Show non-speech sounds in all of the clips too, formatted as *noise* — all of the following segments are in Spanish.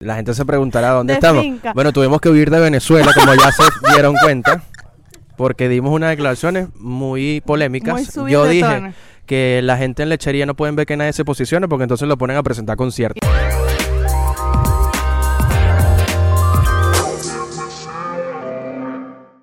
La gente se preguntará dónde De estamos. finca. Bueno, tuvimos que huir de Venezuela, como ya se *laughs* dieron cuenta, porque dimos unas declaraciones muy polémicas. Muy Yo dije tono. que la gente en lechería no pueden ver que nadie se posicione porque entonces lo ponen a presentar conciertos.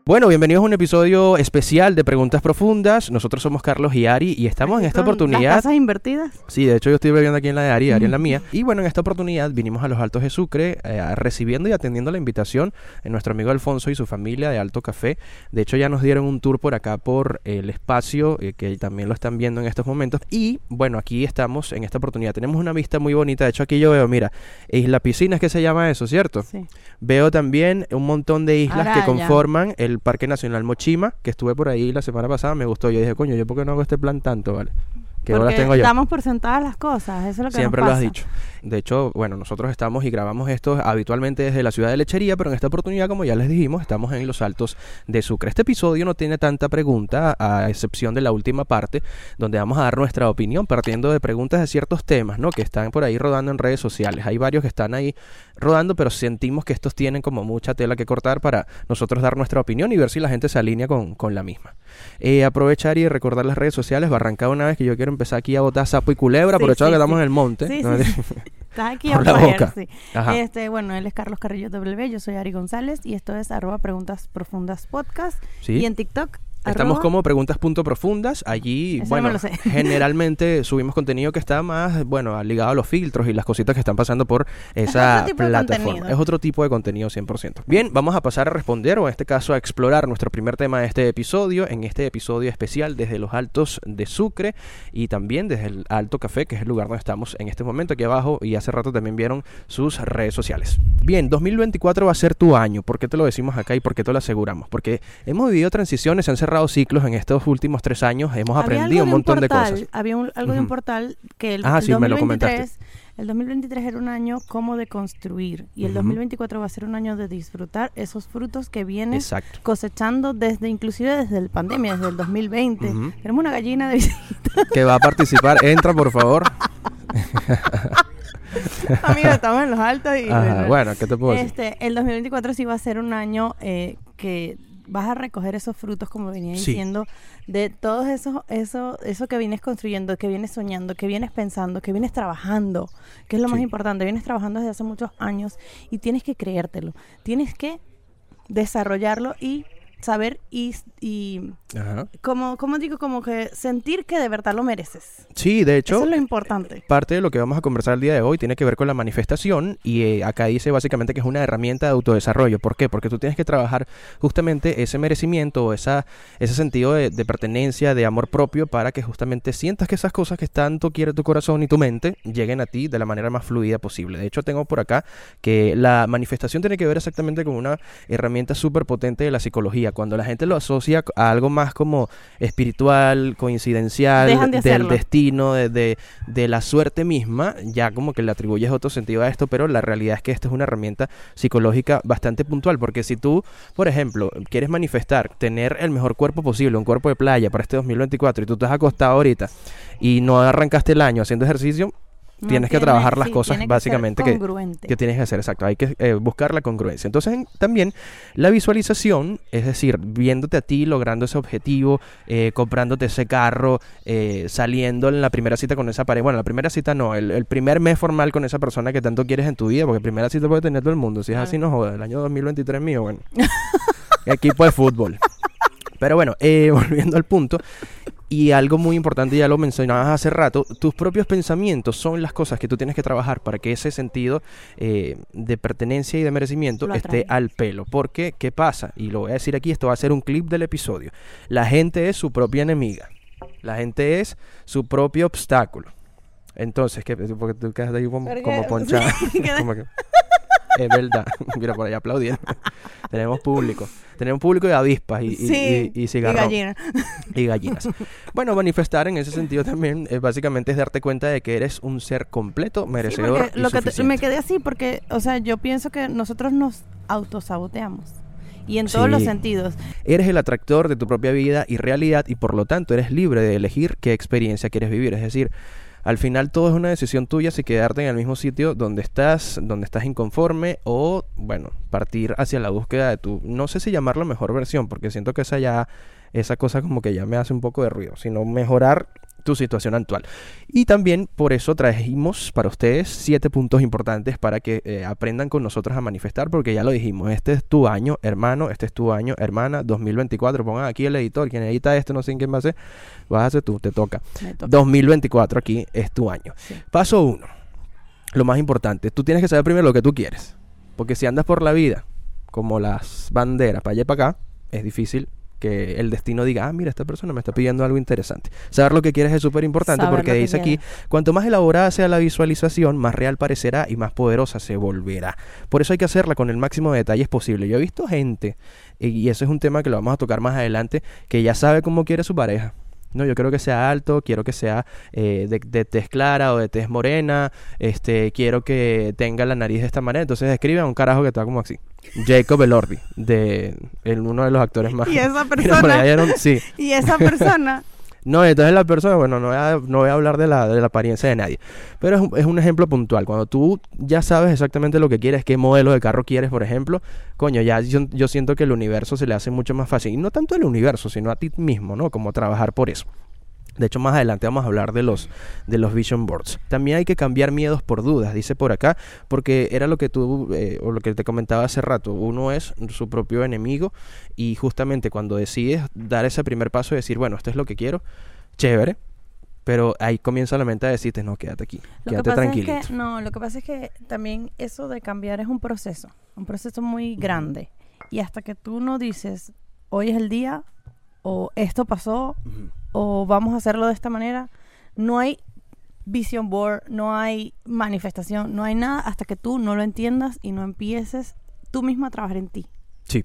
Bueno, bienvenidos a un episodio especial de Preguntas Profundas. Nosotros somos Carlos y Ari y estamos en esta oportunidad. Las tasas invertidas. Sí, de hecho yo estoy bebiendo aquí en la de Ari, Ari en la mía. Y bueno, en esta oportunidad vinimos a los Altos de Sucre eh, recibiendo y atendiendo la invitación de nuestro amigo Alfonso y su familia de Alto Café. De hecho ya nos dieron un tour por acá por el espacio, eh, que también lo están viendo en estos momentos. Y bueno, aquí estamos en esta oportunidad. Tenemos una vista muy bonita. De hecho aquí yo veo, mira, Isla Piscina es que se llama eso, ¿cierto? Sí. Veo también un montón de islas que conforman el Parque Nacional Mochima, que estuve por ahí la semana pasada, me gustó. Yo dije, coño, ¿yo por qué no hago este plan tanto, vale? ¿Qué horas Porque tengo yo? damos por sentadas las cosas. Eso es lo que Siempre nos lo has pasa. dicho. De hecho, bueno, nosotros estamos y grabamos esto habitualmente desde la ciudad de Lechería, pero en esta oportunidad, como ya les dijimos, estamos en los altos de Sucre. Este episodio no tiene tanta pregunta, a excepción de la última parte, donde vamos a dar nuestra opinión partiendo de preguntas de ciertos temas, ¿no? Que están por ahí rodando en redes sociales. Hay varios que están ahí rodando, pero sentimos que estos tienen como mucha tela que cortar para nosotros dar nuestra opinión y ver si la gente se alinea con, con la misma. Eh, aprovechar y recordar las redes sociales, barrancar una vez que yo quiero empezar aquí a botar sapo y culebra, Sí, aprovechado sí, que estamos en el monte. Sí, ¿no? sí, sí. *laughs* Estás aquí *laughs* a poder, boca. sí. Este, bueno, él es Carlos Carrillo W, yo soy Ari González y esto es arroba preguntas profundas podcast. Y en TikTok, Estamos como preguntas punto profundas. Allí, Eso bueno, *laughs* generalmente subimos contenido que está más, bueno, ligado a los filtros y las cositas que están pasando por esa plataforma. Es otro tipo de contenido 100%. Bien, vamos a pasar a responder, o en este caso a explorar nuestro primer tema de este episodio, en este episodio especial desde los Altos de Sucre y también desde el Alto Café, que es el lugar donde estamos en este momento aquí abajo y hace rato también vieron sus redes sociales. Bien, 2024 va a ser tu año. ¿Por qué te lo decimos acá y por qué te lo aseguramos? Porque hemos vivido transiciones, se han cerrado ciclos en estos últimos tres años, hemos Había aprendido un montón de portal, cosas. Había un- algo de un portal que el, Ah, el sí, me lo 2023 el 2023 era un año como de construir y el Ujú. 2024 va a ser un año de disfrutar esos frutos que Exacto. cosechando desde inclusive desde el pandemia, desde el 2020. Ujú. Tenemos una gallina de visita. *laughs* Que va a participar, entra por favor. *laughs* Amigos, estamos en los altos y Ajá, bueno, ¿qué te puedo decir? Este, el 2024 sí va a ser un año eh, que vas a recoger esos frutos, como venía Sí. diciendo, de todos esos, eso, eso que vienes construyendo, que vienes soñando, que vienes pensando, que vienes trabajando, que es lo más importante. Vienes trabajando desde hace muchos años y tienes que creértelo. Tienes que desarrollarlo y saber y, y Ajá. como, como digo, como que sentir que de verdad lo mereces. Sí, de hecho, Eso es lo importante. parte de lo que vamos a conversar el día de hoy tiene que ver con la manifestación y eh, acá dice básicamente que es una herramienta de autodesarrollo. ¿Por qué? Porque tú tienes que trabajar justamente ese merecimiento o esa, ese sentido de, de pertenencia, de amor propio para que justamente sientas que esas cosas que tanto quiere tu corazón y tu mente lleguen a ti de la manera más fluida posible. De hecho, tengo por acá que la manifestación tiene que ver exactamente con una herramienta súper potente de la psicología. Cuando la gente lo asocia a algo más como espiritual, coincidencial, Dejan de del destino, de, de- de la suerte misma, ya como que le atribuyes otro sentido a esto, pero la realidad es que esta es una herramienta psicológica bastante puntual, porque si tú, por ejemplo, quieres manifestar tener el mejor cuerpo posible, un cuerpo de playa para este 2024, y tú te has acostado ahorita y no arrancaste el año haciendo ejercicio, No tienes que trabajar las sí, cosas que básicamente que, que tienes que hacer, exacto. Hay que eh, buscar la congruencia. Entonces, en- también la visualización, es decir, viéndote a ti logrando ese objetivo, eh, comprándote ese carro, eh, saliendo en la primera cita con esa pareja. Bueno, la primera cita no, el, el primer mes formal con esa persona que tanto quieres en tu vida, porque primera cita puede tener todo el mundo. Si es así, no joda. El año 2023 mío, bueno. *laughs* Equipo de fútbol. Pero bueno, eh, *laughs* volviendo al punto. Y algo muy importante, ya lo mencionabas hace rato, tus propios pensamientos son las cosas que tú tienes que trabajar para que ese sentido eh, de pertenencia y de merecimiento esté al pelo. Porque, ¿qué pasa? Y lo voy a decir aquí, esto va a ser un clip del episodio. La gente es su propia enemiga. La gente es su propio obstáculo. Entonces, ¿qué? Porque tú quedas ahí como, como ponchada. *laughs* *laughs* Como que- *laughs* *laughs* es verdad. *laughs* Mira, por ahí aplaudiendo. Tenemos público. Tenemos público de avispas y, y, Sí, y, y y cigarrón gallina. y gallinas. Bueno, manifestar en ese sentido también eh, básicamente es darte cuenta de que eres un ser completo, Sí, merecedor porque y lo que te- me quedé así porque, o sea, yo pienso que nosotros nos autosaboteamos. Y en todos los Sí. sentidos. Eres el atractor de tu propia vida y realidad y por lo tanto eres libre de elegir qué experiencia quieres vivir. Es decir, Al final todo es una decisión tuya si quedarte en el mismo sitio donde estás, donde estás inconforme o, bueno, partir hacia la búsqueda de tu, no sé si llamarlo mejor versión, porque siento que esa ya, esa cosa como que ya me hace un poco de ruido, sino mejorar tu situación actual. Y también por eso trajimos para ustedes siete puntos importantes para que eh, aprendan con nosotros a manifestar, porque ya lo dijimos, este es tu año, hermano, este es tu año, hermana, 2024. Pongan aquí el editor, quien edita esto, no sé en quién va a ser, vas a hacer tú, te toca. 2024 aquí es tu año. Paso uno, lo más importante, tú tienes que saber primero lo que tú quieres, porque si andas por la vida como las banderas para allá y para acá, es difícil que el destino diga, ah, mira, esta persona me está pidiendo algo interesante. Saber lo que quieres es súper importante porque dice aquí, cuanto más elaborada sea la visualización, más real parecerá y más poderosa se volverá. Por eso hay que hacerla con el máximo de detalles posible. Yo he visto gente, y eso es un tema que lo vamos a tocar más adelante, que ya sabe cómo quiere su pareja. No, yo quiero que sea alto, quiero que sea eh, de, de, tez clara o de tez morena, este, quiero que tenga la nariz de esta manera. Entonces escribe a un carajo que está como así. Jacob Elordi, de el, uno de los actores *laughs* más. Y esa *laughs* persona. sí. *laughs* Y esa persona no, entonces la persona, bueno, no voy a, no voy a hablar de la, de la apariencia de nadie, pero es, es, un ejemplo puntual. Cuando tú ya sabes exactamente lo que quieres, qué modelo de carro quieres, por ejemplo, coño, ya yo, yo siento que el universo se le hace mucho más fácil. Y no tanto el universo, sino a ti mismo, ¿no? Como trabajar por eso. De hecho, más adelante vamos a hablar de los, de los vision boards. También hay que cambiar miedos por dudas, dice por acá, porque era lo que tú, eh, o lo que te comentaba hace rato, uno es su propio enemigo y justamente cuando decides dar ese primer paso y decir, bueno, esto es lo que quiero, chévere, pero ahí comienza la mente a decirte, no, quédate aquí, quédate tranquilo. no, lo que pasa es que también eso de cambiar es un proceso, un proceso muy grande. Y hasta que tú no dices, hoy es el día, o esto pasó, o vamos a hacerlo de esta manera, no hay vision board, no hay manifestación, no hay nada hasta que tú no lo entiendas y no empieces tú mismo a trabajar en ti. Sí.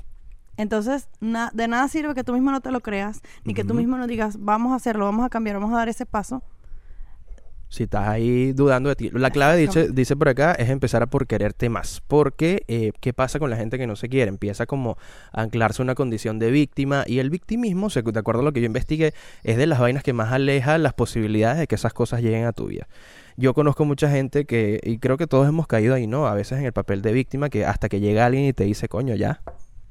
Entonces, de nada sirve que tú mismo no te lo creas, ni que tú mismo no digas, vamos a hacerlo, vamos a cambiar, vamos a dar ese paso, si estás ahí dudando de ti. La clave dice, dice por acá es empezar a por quererte más. Porque, eh, ¿qué pasa con la gente que no se quiere? Empieza como a anclarse una condición de víctima y el victimismo, de acuerdo a lo que yo investigué, es de las vainas que más aleja las posibilidades de que esas cosas lleguen a tu vida. Yo conozco mucha gente que, y creo que todos hemos caído ahí, ¿no? A veces en el papel de víctima, que hasta que llega alguien y te dice, coño, ya,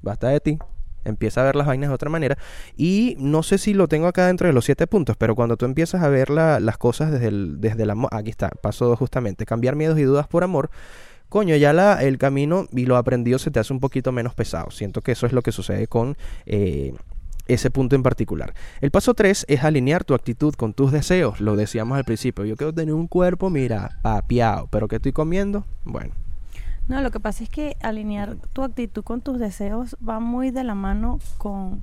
basta de ti, empieza a ver las vainas de otra manera. Y no sé si lo tengo acá dentro de los siete puntos, pero cuando tú empiezas a ver las cosas desde el, desde el amor, aquí está, paso justamente, cambiar miedos y dudas por amor. Coño, ya la, el camino y lo aprendido se te hace un poquito menos pesado. Siento que eso es lo que sucede con eh, ese punto en particular. El paso tres es alinear tu actitud con tus deseos. Lo decíamos al principio. Yo quiero tener un cuerpo, mira, papiado. Pero ¿qué estoy comiendo? Bueno, no, lo que pasa es que alinear tu actitud con tus deseos va muy de la mano con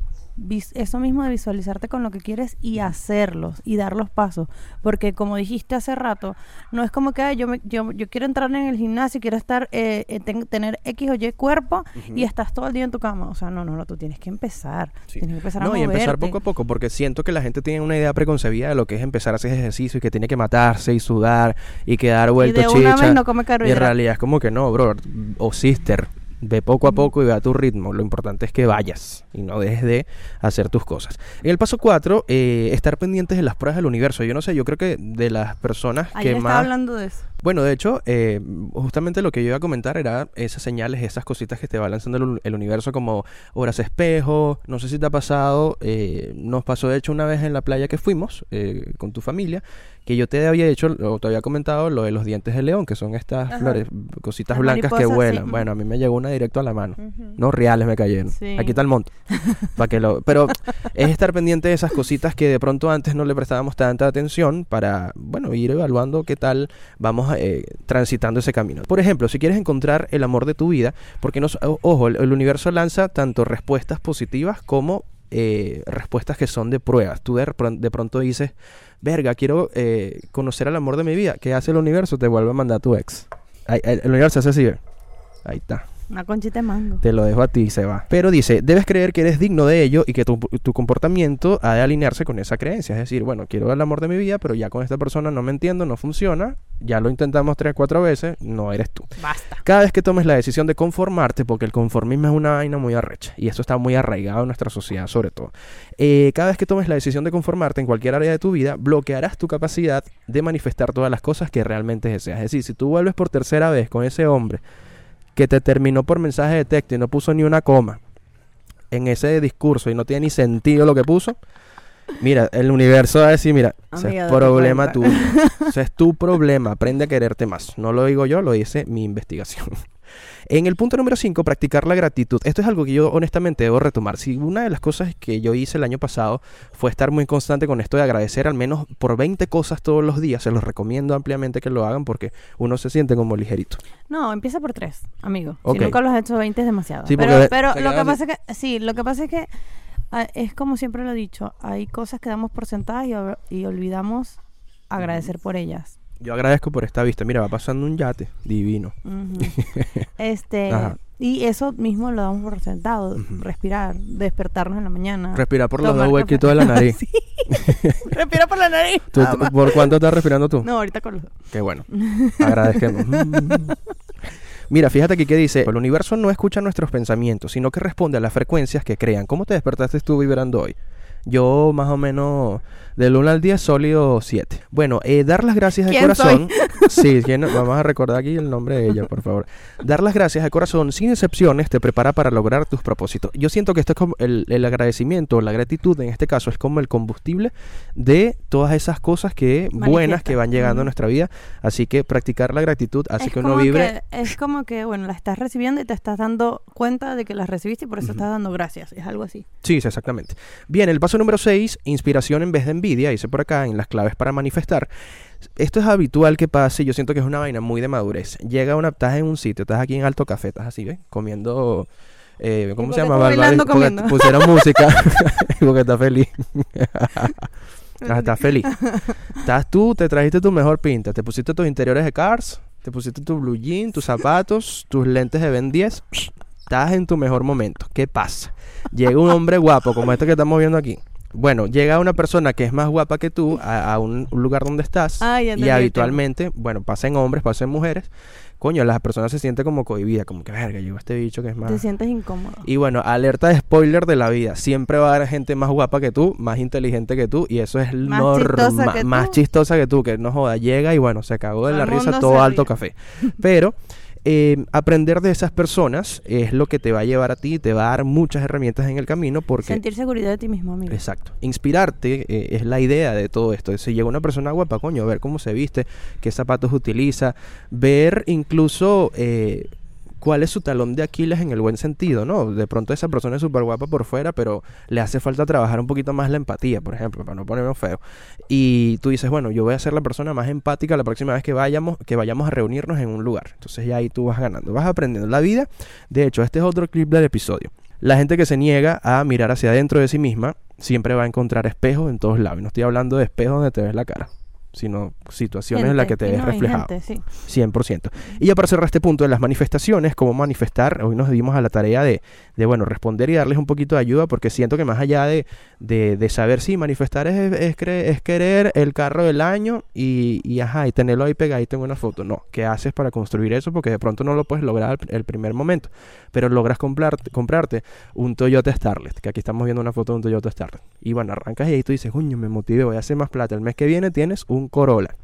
eso mismo de visualizarte con lo que quieres y hacerlos y dar los pasos. Porque como dijiste hace rato, no es como que yo, yo, yo quiero entrar en el gimnasio, quiero estar eh, eh tener X o Y cuerpo y estás todo el día en tu cama. O sea, no, no, no, tú tienes que empezar. Tienes que empezar no, y empezar poco a poco, porque siento que la gente tiene una idea preconcebida de lo que es empezar a hacer ejercicio y que tiene que matarse y sudar y quedar vuelto y de una vez no come Y en realidad es como que no, bro, o sister Ve poco a poco y ve a tu ritmo. Lo importante es que vayas y no dejes de hacer tus cosas. En el paso 4, eh, estar pendientes de las pruebas del universo. Yo no sé, yo creo que de las personas que más... hablando de eso. Bueno, de hecho, eh, justamente lo que yo iba a comentar era esas señales, esas cositas que te va lanzando el, universo como horas espejo. No sé si te ha pasado, eh, nos pasó de hecho una vez en la playa que fuimos con tu familia, que yo te había hecho, o te había comentado lo de los dientes de león, que son estas flores, cositas blancas que vuelan. Bueno, a mí me llegó una directo a la mano. No reales me cayeron. Aquí está el monto. para que lo, pero es estar pendiente de esas cositas que de pronto antes no le prestábamos tanta atención para, bueno, ir evaluando qué tal vamos eh, transitando ese camino. Por ejemplo, si quieres encontrar el amor de tu vida, porque nos, ojo, el universo lanza tanto respuestas positivas como eh, respuestas que son de pruebas. Tú de, pronto dices, verga, quiero eh, conocer al amor de mi vida. ¿Qué hace el universo? Te vuelve a mandar a tu ex. el, universo hace así. Ahí está. Una conchita de mango. Te lo dejo a ti y se va. Pero dice, debes creer que eres digno de ello y que tu, tu comportamiento ha de alinearse con esa creencia. Es decir, bueno, quiero el amor de mi vida, pero ya con esta persona no me entiendo, no funciona. Ya lo intentamos tres, cuatro veces, no eres tú. Basta. Cada vez que tomes la decisión de conformarte, porque el conformismo es una vaina muy arrecha, y eso está muy arraigado en nuestra sociedad sobre todo, eh, cada vez que tomes la decisión de conformarte en cualquier área de tu vida, bloquearás tu capacidad de manifestar todas las cosas que realmente deseas. Es decir, si tú vuelves por tercera vez con ese hombre que te terminó por mensaje de texto y no puso ni una coma en ese discurso y no tiene ni sentido lo que puso, Mira, el universo va a decir, mira, ese es problema tuyo. *laughs* Ese es tu problema. Aprende a quererte más. No lo digo yo, lo dice mi investigación. En el punto número 5, practicar la gratitud. Esto es algo que yo honestamente debo retomar. Si una de las cosas que yo hice el año pasado fue estar muy constante con esto de agradecer al menos por 20 cosas todos los días, se los recomiendo ampliamente que lo hagan porque uno se siente como ligerito. No, empieza por tres, amigo. Ok. Si nunca los has hecho 20 es demasiado. Sí, pero pero lo que así. pasa es que, sí, lo que pasa es que ah, es como siempre lo he dicho, hay cosas que damos por sentadas y olvidamos agradecer por ellas. Yo agradezco por esta vista. Mira, va pasando un yate divino. *laughs* Este Ajá. y eso mismo lo damos por sentado, respirar, despertarnos en la mañana. Respirar por los dos huequitos de la nariz. *laughs* Sí. Respira por la nariz. ¿Tú-. ¿Por cuánto estás respirando tú? No, ahorita con los Qué bueno. Agradezcamos. *laughs* Mm. Mira, fíjate aquí que dice, el universo no escucha nuestros pensamientos, sino que responde a las frecuencias que crean. ¿Cómo te despertaste tú vibrando hoy? Yo más o menos del 1 al 10 sólido 7. Bueno, eh, dar las gracias de ¿Quién corazón. *laughs* Sí, ¿quién? vamos a recordar aquí el nombre de ella, por favor. Dar las gracias de corazón sin excepciones te prepara para lograr tus propósitos. Yo siento que esto es como el, el agradecimiento, la gratitud en este caso es como el combustible de todas esas cosas que buenas que van llegando a nuestra vida. Así que practicar la gratitud es que uno vibre. que- es como que, bueno, la estás recibiendo y te estás dando cuenta de que las recibiste y por eso estás dando gracias. Es algo así. Sí, sí, exactamente. Bien, el paso número 6, inspiración en vez de envidia, dice por acá en las claves para manifestar. Esto es habitual que pase, yo siento que es una vaina muy de madurez. Llega una, estás en un sitio, estás aquí en Alto Café, estás así, ¿ves? Comiendo, eh, ¿cómo se llama? bailando Porque comiendo? pusieron *laughs* música, *laughs* porque estás feliz. *laughs* Ah, estás feliz. Estás tú, te trajiste tu mejor pinta, te pusiste tus interiores de Cars, te pusiste tu blue jean, tus zapatos, tus lentes de Ben 10. Estás en tu mejor momento. ¿Qué pasa? Llega un hombre guapo como este que estamos viendo aquí. Bueno, llega una persona que es más guapa que tú a, a un lugar donde estás Ah, ya y entendí habitualmente, bueno, pasa en hombres, pasa en mujeres. Coño, las personas se sienten como cohibidas, como que verga, llegó este bicho que es más Te sientes incómodo. y bueno, alerta de spoiler de la vida. Siempre va a haber gente más guapa que tú, más inteligente que tú, y eso es Más normal. chistosa que Más tú. chistosa que tú, que no joda, llega y bueno, se cagó de la risa todo alto café. Pero *laughs* eh, aprender de esas personas es lo que te va a llevar a ti, te va a dar muchas herramientas en el camino, porque Sentir seguridad de ti mismo, amigo. Exacto. Inspirarte eh, es la idea de todo esto. Si llega una persona guapa, coño, ver cómo se viste, qué zapatos utiliza, ver incluso eh, cuál es su talón de Aquiles en el buen sentido, ¿no? De pronto esa persona es súper guapa por fuera, pero le hace falta trabajar un poquito más la empatía, por ejemplo, para no ponernos feo. Y tú dices, bueno, yo voy a ser la persona más empática la próxima vez que vayamos, que vayamos a reunirnos en un lugar. Entonces ya ahí tú vas ganando, vas aprendiendo la vida. De hecho, este es otro clip del episodio. La gente que se niega a mirar hacia adentro de sí misma siempre va a encontrar espejos en todos lados. Y no estoy hablando de espejos donde te ves la cara, sino situaciones en las que te ves no, reflejado. gente, sí. 100%. Y ya para cerrar este punto de las manifestaciones, cómo manifestar, hoy nos dimos a la tarea de, de, bueno, responder y darles un poquito de ayuda, porque siento que más allá de, de, de saber si manifestar es, es, es querer el carro del año y, y, ajá, y tenerlo ahí pegadito en una foto. No, ¿qué haces para construir eso? Porque de pronto no lo puedes lograr el primer momento, pero logras comprarte, comprarte un Toyota Starlet, que aquí estamos viendo una foto de un Toyota Starlet. Y bueno, arrancas y ahí tú dices, coño, me motivé, voy a hacer más plata. El mes que viene tienes un Corolla.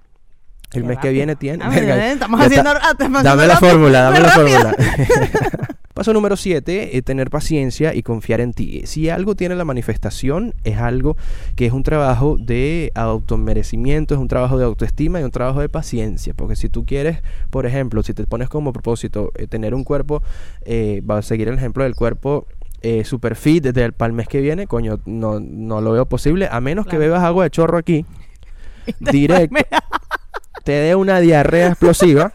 El Qué mes que viene tienes... Ah, Verga, Estamos haciendo... está. Dame la fórmula, dame la fórmula. *laughs* Paso número 7, tener paciencia y confiar en ti. Si algo tiene la manifestación, es algo que es un trabajo de automerecimiento, es un trabajo de autoestima y un trabajo de paciencia. Porque si tú quieres, por ejemplo, si te pones como propósito eh, tener un cuerpo, eh, va a seguir el ejemplo del cuerpo eh, super fit desde el para el mes que viene, coño, no, no lo veo posible, a menos que bebas agua de chorro aquí, *laughs* directo, te dé una diarrea explosiva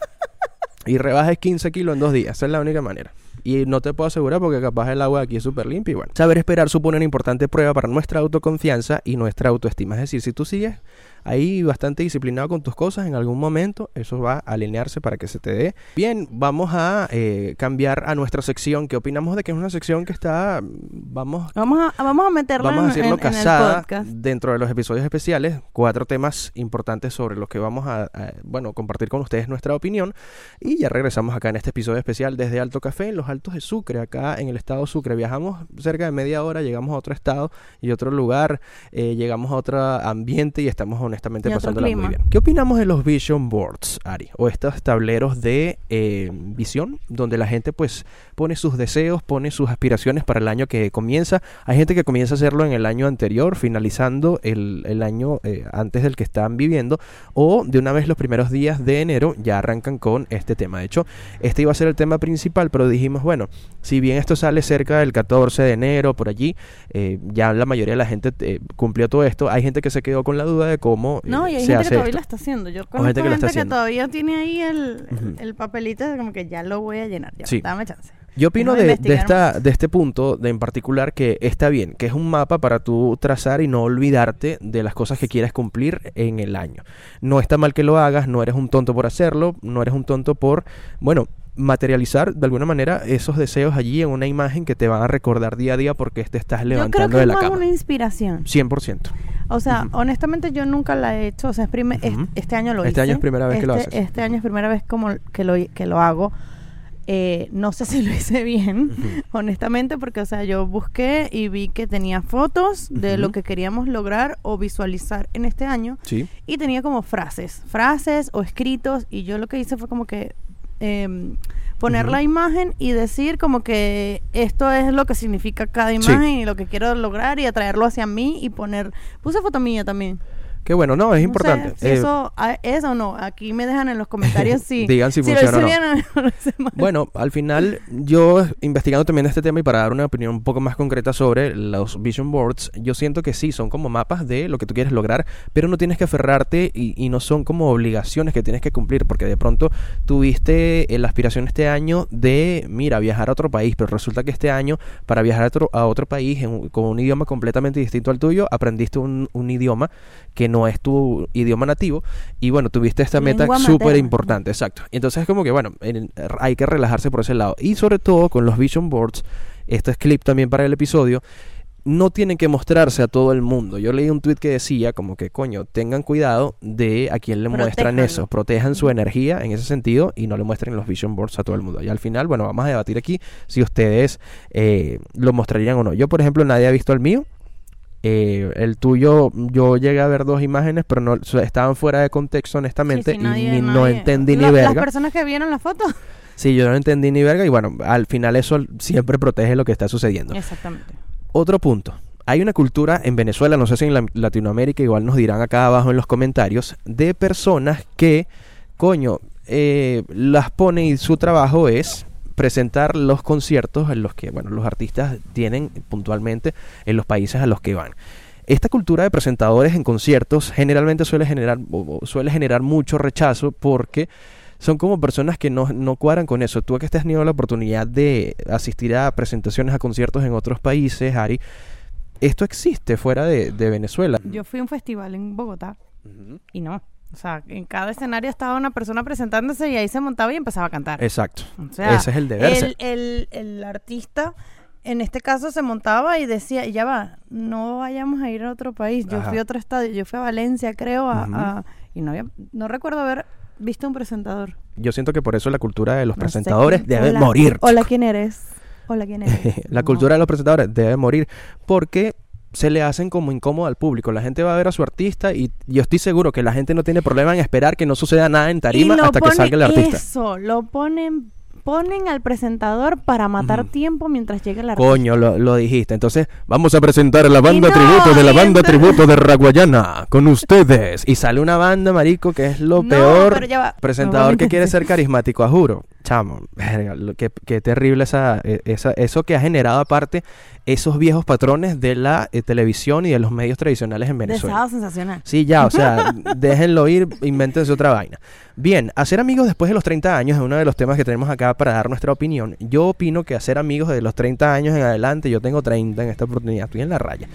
y rebajes 15 kilos en dos días. Esa es la única manera. Y no te puedo asegurar porque capaz el agua aquí es súper limpia y bueno. Saber esperar supone una importante prueba para nuestra autoconfianza y nuestra autoestima. Es decir, si tú sigues ahí bastante disciplinado con tus cosas, en algún momento eso va a alinearse para que se te dé. Bien, vamos a eh, cambiar a nuestra sección. ¿Qué opinamos de que es una sección que está, vamos, Vamos a, vamos a meterla vamos a en- decirlo en, en el casada podcast. dentro de los episodios especiales? Cuatro temas importantes sobre los que vamos a, a, bueno, compartir con ustedes nuestra opinión. Y ya regresamos acá en este episodio especial desde Alto Café, en los Altos de Sucre, acá en el estado Sucre. Viajamos cerca de media hora, llegamos a otro estado y otro lugar, eh, llegamos a otro ambiente y estamos honestamente pasándola muy bien. ¿Qué opinamos de los vision boards, Ari? O estos tableros de eh, visión, donde la gente pues pone sus deseos, pone sus aspiraciones para el año que comienza. Hay gente que comienza a hacerlo en el año anterior, finalizando el, el año eh, antes del que están viviendo, o de una vez los primeros días de enero ya arrancan con este tema. De hecho, este iba a ser el tema principal, pero dijimos, bueno, si bien esto sale cerca del 14 de enero, por allí, eh, ya la mayoría de la gente eh, cumplió todo esto. Hay gente que se quedó con la duda de cómo No, y hay se gente hace que todavía esto. la está haciendo. Yo conozco gente gente que lo que, haciendo. todavía tiene ahí el, el- Ujú. el papelito de como que ya lo voy a llenar. Ya, Sí. Dame chance. Yo opino Déjame de, de investigar esta, más. de este punto de en particular que está bien, que es un mapa para tú trazar y no olvidarte de las cosas que quieres cumplir en el año. No está mal que lo hagas, no eres un tonto por hacerlo, no eres un tonto por, bueno, materializar de alguna manera esos deseos allí en una imagen que te van a recordar día a día porque te estás Yo creo levantando que de es la más cama. una inspiración. 100%. O sea, honestamente yo nunca la he hecho. O sea, es prime- es- este año lo Este hice. año es primera vez que lo Este- haces. Este año es primera vez como que lo, que lo hago. Eh, no sé *laughs* si lo hice bien, honestamente, porque, o sea, yo busqué y vi que tenía fotos de lo que queríamos lograr o visualizar en este año. Sí. Y tenía como frases, frases o escritos. Y yo lo que hice fue como que em, poner la imagen y decir como que esto es lo que significa cada imagen y lo que quiero lograr y atraerlo hacia mí y poner... Puse foto mía también. Qué bueno, no, es No importante. sé si Eh, eso a- es o no. Aquí me dejan en los comentarios *laughs* si, Digan si funciona o no. Bueno, al final, yo investigando también este tema y para dar una opinión un poco más concreta sobre los vision boards, yo siento que sí, son como mapas de lo que tú quieres lograr, pero no tienes que aferrarte y, y no son como obligaciones que tienes que cumplir, porque de pronto tuviste eh, la aspiración este año de, mira, viajar a otro país, pero resulta que este año, para viajar a otro, a otro país en con un idioma completamente distinto al tuyo, aprendiste un, un idioma que no es tu idioma nativo y bueno, tuviste esta meta súper importante, exacto. Entonces es como que, bueno, en- hay que relajarse por ese lado. Y sobre todo con los vision boards, este es clip también para el episodio, no tienen que mostrarse a todo el mundo. Yo leí un tweet que decía como que, coño, tengan cuidado de a quién le muestran eso, protejan su energía en ese sentido y no le muestren los vision boards a todo el mundo. Y al final, bueno, vamos a debatir aquí si ustedes eh, lo mostrarían o no. Yo, por ejemplo, nadie ha visto el mío. Eh, el tuyo, yo llegué a ver dos imágenes, pero no estaban fuera de contexto, honestamente, Sí, sí, nadie- y ni- no nadie- entendí ni La- Las verga. personas que vieron la foto. Sí, yo no entendí ni verga, y bueno, al final eso siempre protege lo que está sucediendo. Exactamente. Otro punto. Hay una cultura en Venezuela, no sé si en la- Latinoamérica, igual nos dirán acá abajo en los comentarios, de personas que, coño, eh, las pone y su trabajo es presentar los conciertos en los que, bueno, los artistas tienen puntualmente en los países a los que van. Esta cultura de presentadores en conciertos generalmente suele generar, suele generar mucho rechazo porque son como personas que no, no cuadran con eso. Tú que has tenido la oportunidad de asistir a presentaciones, a conciertos en otros países, Ari, esto existe fuera de, de Venezuela. Yo fui a un festival en Bogotá y no. O sea, en cada escenario estaba una persona presentándose y ahí se montaba y empezaba a cantar. Exacto. O sea, Ese es el deber. El, el, el artista, en este caso, se montaba y decía, ya va, no vayamos a ir a otro país. Yo Ajá. fui a otro estadio, yo fui a Valencia, creo, a, y no había, no recuerdo haber visto un presentador. Yo siento que por eso la cultura de los No presentadores quién- debe hola, morir. Hola, ¿quién eres? Hola, ¿quién eres? *laughs* la No. cultura de los presentadores debe morir porque se le hacen como incómodo al público. La gente va a ver a su artista y yo estoy seguro que la gente no tiene problema en esperar que no suceda nada en tarima hasta que salga el artista. Eso, lo ponen, ponen al presentador para matar tiempo mientras llega el artista. Coño, lo, lo dijiste. Entonces, vamos a presentar a la banda no, tributo de la banda entonces- tributo de Raguayana con ustedes. Y sale una banda, marico, que es lo No, peor. Presentador que quiere ser carismático, a juro. Chamo, qué, qué terrible esa, eh, esa, eso que ha generado aparte esos viejos patrones de la eh, televisión y de los medios tradicionales en Venezuela. sábado sensacional. Sí, ya, o sea, *laughs* déjenlo ir, invéntense otra vaina. Bien, hacer amigos después de los 30 años es uno de los temas que tenemos acá para dar nuestra opinión. Yo opino que hacer amigos de los 30 años en adelante, yo tengo 30 en esta oportunidad, estoy en la raya.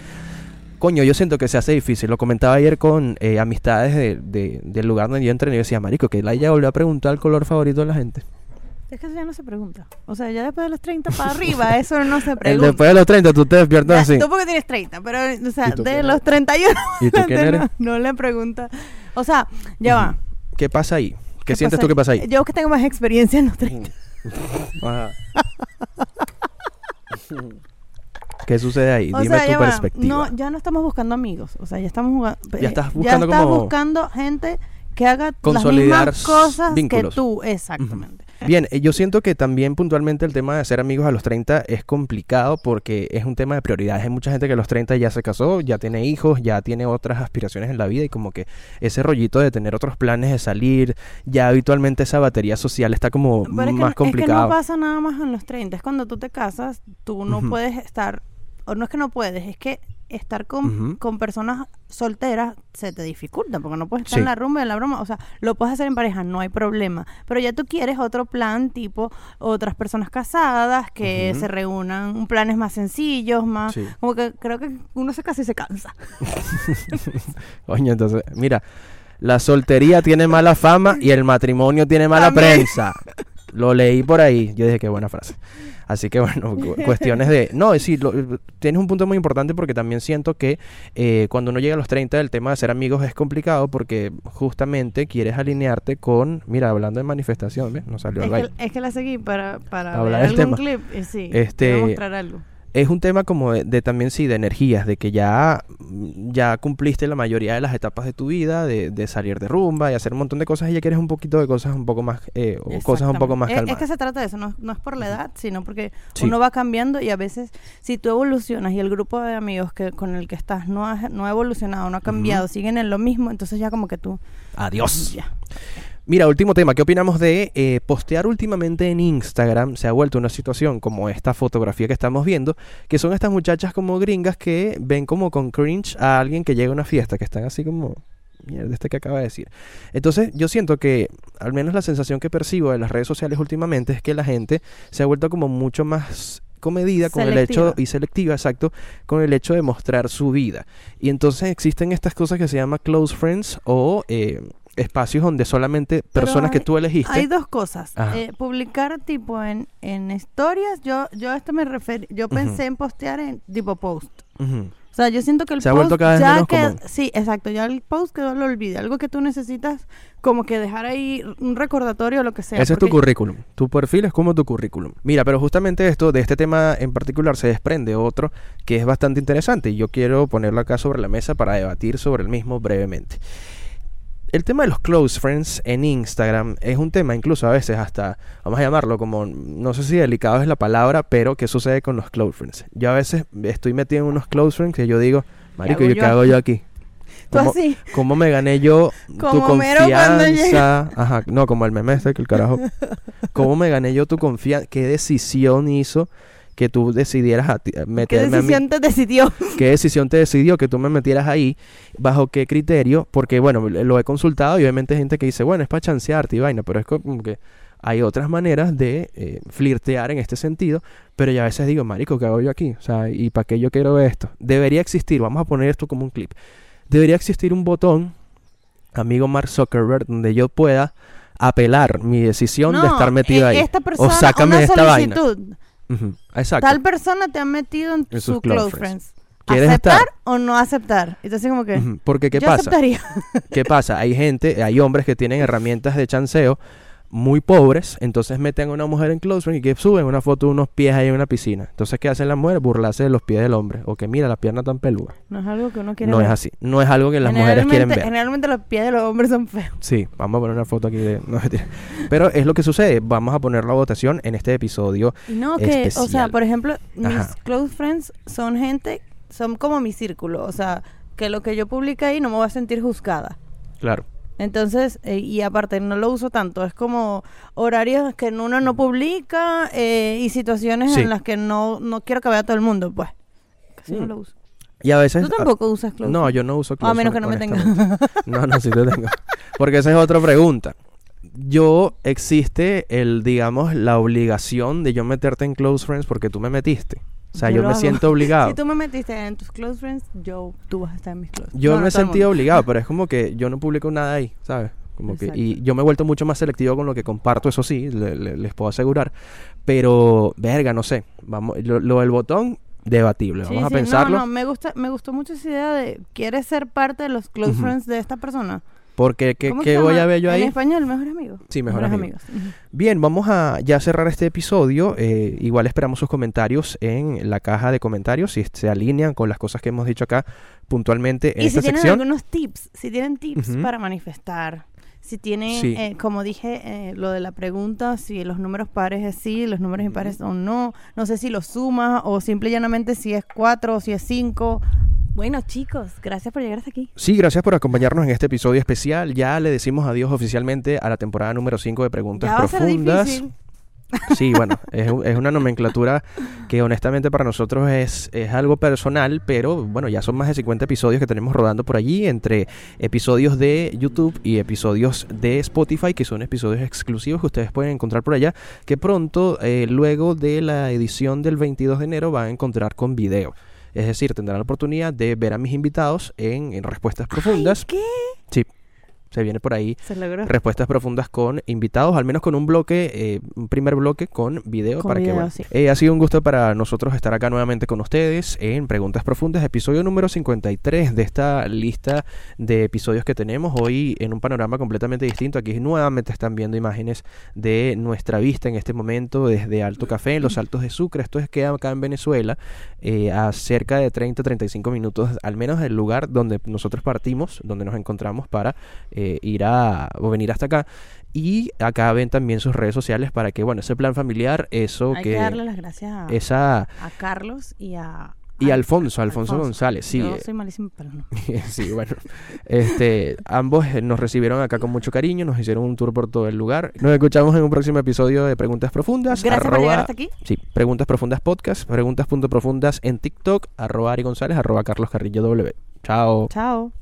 Coño, yo siento que se hace difícil. Lo comentaba ayer con eh, amistades de- de- del lugar donde yo entrené. Y yo decía, marico, que la ya volvió a preguntar el color favorito de la gente. Es que eso ya no se pregunta. O sea, ya después de los 30 para arriba, *laughs* eso no se El pregunta. después de los 30 tú te despiertas Ya, así. Tú porque tienes 30, pero, o sea, ¿Y tú de los eres? 31 ¿Y tú *laughs* quién eres? no, no le pregunta. O sea, ya va. ¿Qué pasa ahí? ¿Qué, sientes tú que pasa ahí? Yo que tengo más experiencia en los 30. Ajá. ¿Qué sucede ahí? *laughs* O Dime sea, tu ya va. perspectiva. No, ya no estamos buscando amigos. O sea, ya estamos jugando. Ya estás buscando estás como- buscando gente que haga las Consolidar mismas cosas vínculos. que tú. Exactamente. Bien, eh, yo siento que también puntualmente el tema de ser amigos a los 30 es complicado porque es un tema de prioridades. Hay mucha gente que a los 30 ya se casó, ya tiene hijos, ya tiene otras aspiraciones en la vida y como que ese rollito de tener otros planes de salir, ya habitualmente esa batería social está como Pero es que, más es que complicado. no pasa nada más en los 30. Es cuando tú te casas, tú no puedes estar. O no es que no puedes, es que estar con, con personas solteras se te dificulta porque no puedes estar Sí. en la rumba, en la broma. O sea, lo puedes hacer en pareja, no hay problema. Pero ya tú quieres otro plan, tipo otras personas casadas que se reúnan, planes más sencillos, más. Sí. Como que creo que uno se casa y se cansa. *laughs* Coño, entonces, mira, la soltería tiene mala fama y el matrimonio tiene mala prensa. Lo leí por ahí. Yo dije, qué buena frase. Así que bueno, cu- *laughs* cuestiones de... No, sí, lo- tienes un punto muy importante porque también siento que eh, cuando uno llega a los 30 el tema de ser amigos es complicado porque justamente quieres alinearte con... Mira, hablando de manifestación, ¿ves? No salió Es baile. que, es que la seguí para, para Para hablar ver algún tema. clip. Y sí, Este, mostrar algo. Es un tema como de, de también sí de energías de que ya ya cumpliste la mayoría de las etapas de tu vida de, de salir de rumba y hacer un montón de cosas y ya quieres un poquito de cosas un poco más eh, o cosas un poco más calmadas Es, es que se trata de eso, no, no es por la edad, sino porque Sí. uno va cambiando y a veces si tú evolucionas y el grupo de amigos que con el que estás no ha, no ha evolucionado, no ha cambiado, siguen en lo mismo, entonces ya como que tú... adiós. Ya. Mira último tema qué opinamos de eh, postear últimamente en Instagram se ha vuelto una situación como esta fotografía que estamos viendo que son estas muchachas como gringas que ven como con cringe a alguien que llega a una fiesta que están así como Mierda, este que acaba de decir. Entonces, yo siento que, al menos la sensación que percibo de las redes sociales últimamente es que la gente se ha vuelto como mucho más comedida con el hecho, y selectiva, exacto, con el hecho de mostrar su vida. Y entonces existen estas cosas que se llaman close friends o eh, espacios donde solamente personas que tú elegiste. Hay dos cosas. Eh, publicar tipo en, en historias, yo yo a esto me referí, yo pensé en postear en tipo post. O sea, yo siento que el Se ha post vuelto cada vez ya menos que común. sí, exacto, ya el post quedó lo olvide, algo que tú necesitas como que dejar ahí un recordatorio o lo que sea. Ese es tu currículum. Tu perfil es como tu currículum. Mira, pero justamente esto, de este tema en particular, se desprende otro que es bastante interesante y yo quiero ponerlo acá sobre la mesa para debatir sobre el mismo brevemente. El tema de los close friends en Instagram es un tema incluso a veces hasta, vamos a llamarlo como, no sé si delicado es la palabra, pero ¿qué sucede con los close friends? Yo a veces estoy metido en unos close friends que yo digo, marico, hago ¿yo qué hago yo aquí? *laughs* ¿Cómo, así, cómo me gané yo *laughs* tu Como confianza? *laughs* Ajá, no, como el meme este que el carajo. ¿Cómo me gané yo tu confianza? ¿Qué decisión hizo que tú decidieras a ti- ¿qué a mí? decisión te decidió? *laughs* ¿Qué decisión te decidió que tú me metieras ahí? ¿Bajo qué criterio? Porque, bueno, lo he consultado y obviamente hay gente que dice, bueno, es para chancearte y vaina, pero es como que hay otras maneras de eh, flirtear en este sentido, pero ya a veces digo, marico, ¿qué hago yo aquí? O sea, ¿y para qué yo quiero esto? Debería existir, vamos a poner esto como un clip, debería existir un botón, amigo Mark Zuckerberg, donde yo pueda apelar mi decisión de estar metido eh, ahí. Esta persona, o sácame una de esta vaina. Exacto. Tal persona te ha metido en, En sus su close close friends. friends. ¿Quieres ¿Aceptar estar? o no aceptar? Entonces como que Porque, ¿qué yo pasa? aceptaría. ¿Qué pasa? Hay gente, hay hombres que tienen herramientas de chanceo muy pobres, entonces meten a una mujer en close friend y que suben una foto de unos pies ahí en una piscina. Entonces, ¿qué hacen las mujeres? Burlarse de los pies del hombre. O que mira, la pierna tan peluda. No es algo que uno quiere No ver. es así. No es algo que las mujeres quieren ver. Generalmente los pies de los hombres son feos. Sí, vamos a poner una foto aquí de... no. Pero es lo que sucede. Vamos a poner la votación en este episodio. No, que, o sea, por ejemplo, mis Ajá. close friends son gente, son como mi círculo. O sea, que lo que yo publique ahí no me voy a sentir juzgada. Claro. Entonces, eh, y aparte no lo uso tanto, es como horarios que uno no publica eh, y situaciones Sí. en las que no, no quiero que vea todo el mundo, pues. Casi no Mm. lo uso. Y a veces... Tú tampoco usas No, yo no uso A close menos que no me tengas. *laughs* No, no, sí te tengo. Porque esa es otra pregunta. Yo existe el, digamos, la obligación de yo meterte en close friends porque tú me metiste. O sea, Yo yo, me hago. siento obligado. *laughs* Si tú me metiste en tus close friends, yo, tú vas a estar en mis close Yo No, no, me he sentido obligado, *laughs* pero es como que yo no publico nada ahí, ¿sabes? Como que, y yo me he vuelto mucho más selectivo con lo que comparto, eso sí, le- le- les puedo asegurar. Pero, verga, no sé. Vamos, lo, lo del botón, debatible. Sí, Vamos sí, a pensarlo. No, no, me, gusta, me gustó mucho esa idea de, ¿quieres ser parte de los close friends de esta persona? Porque, ¿qué, ¿Cómo qué voy a ver yo En ahí? español, mejor amigo. Sí, mejores amigos. Bien, vamos a ya cerrar este episodio. Eh, igual esperamos sus comentarios en la caja de comentarios, si se alinean con las cosas que hemos dicho acá puntualmente en Y si tienen sección. algunos tips, si tienen tips para manifestar, si tienen, Sí. eh, como dije, eh, lo de la pregunta, si los números pares es sí, los números impares son no, no sé si los sumas o simple y llanamente si es cuatro o si es cinco. Bueno, chicos, gracias por llegar hasta aquí. Sí, gracias por acompañarnos en este episodio especial. Ya le decimos adiós oficialmente a la temporada número 5 de Preguntas Ya va a ser Profundas. difícil. Sí, bueno, es, es una nomenclatura que honestamente para nosotros es, es algo personal, pero bueno, ya son más de 50 episodios que tenemos rodando por allí, entre episodios de YouTube y episodios de Spotify, que son episodios exclusivos que ustedes pueden encontrar por allá, que pronto, eh, luego de la edición del 22 de enero, van a encontrar con video. Es decir, tendrán la oportunidad de ver a mis invitados en, en respuestas profundas. ¿Qué? Sí, se viene por ahí Se logró. respuestas profundas con invitados, al menos con un bloque, eh, un primer bloque con video Con para que video, bueno. sí. Eh, ha sido un gusto para nosotros estar acá nuevamente con ustedes en Preguntas Profundas, episodio número 53 de esta lista de episodios que tenemos hoy en un panorama completamente distinto. Aquí nuevamente están viendo imágenes de nuestra vista en este momento desde Alto Café, en los Altos de Sucre. Esto es queda acá en Venezuela, eh, a cerca de 30-35 minutos, al menos del lugar donde nosotros partimos, donde nos encontramos para eh, ir a o venir hasta acá. Y acá ven también sus redes sociales para que, bueno, ese plan familiar, eso Hay que, que darle las gracias a, esa a Carlos y a... y a- Alfonso, Alfonso, González, sí, Yo eh, soy malísimo, pero no. *laughs* sí, bueno, este, ambos eh, nos recibieron acá con mucho cariño, nos hicieron un tour por todo el lugar. Nos escuchamos en un próximo episodio de Preguntas Profundas. Gracias por arroba- llegar hasta aquí. Sí, Preguntas Profundas Podcast, Preguntas.profundas en TikTok, arroba Ari González, arroba Carlos Carrillo W. Chao. Chao.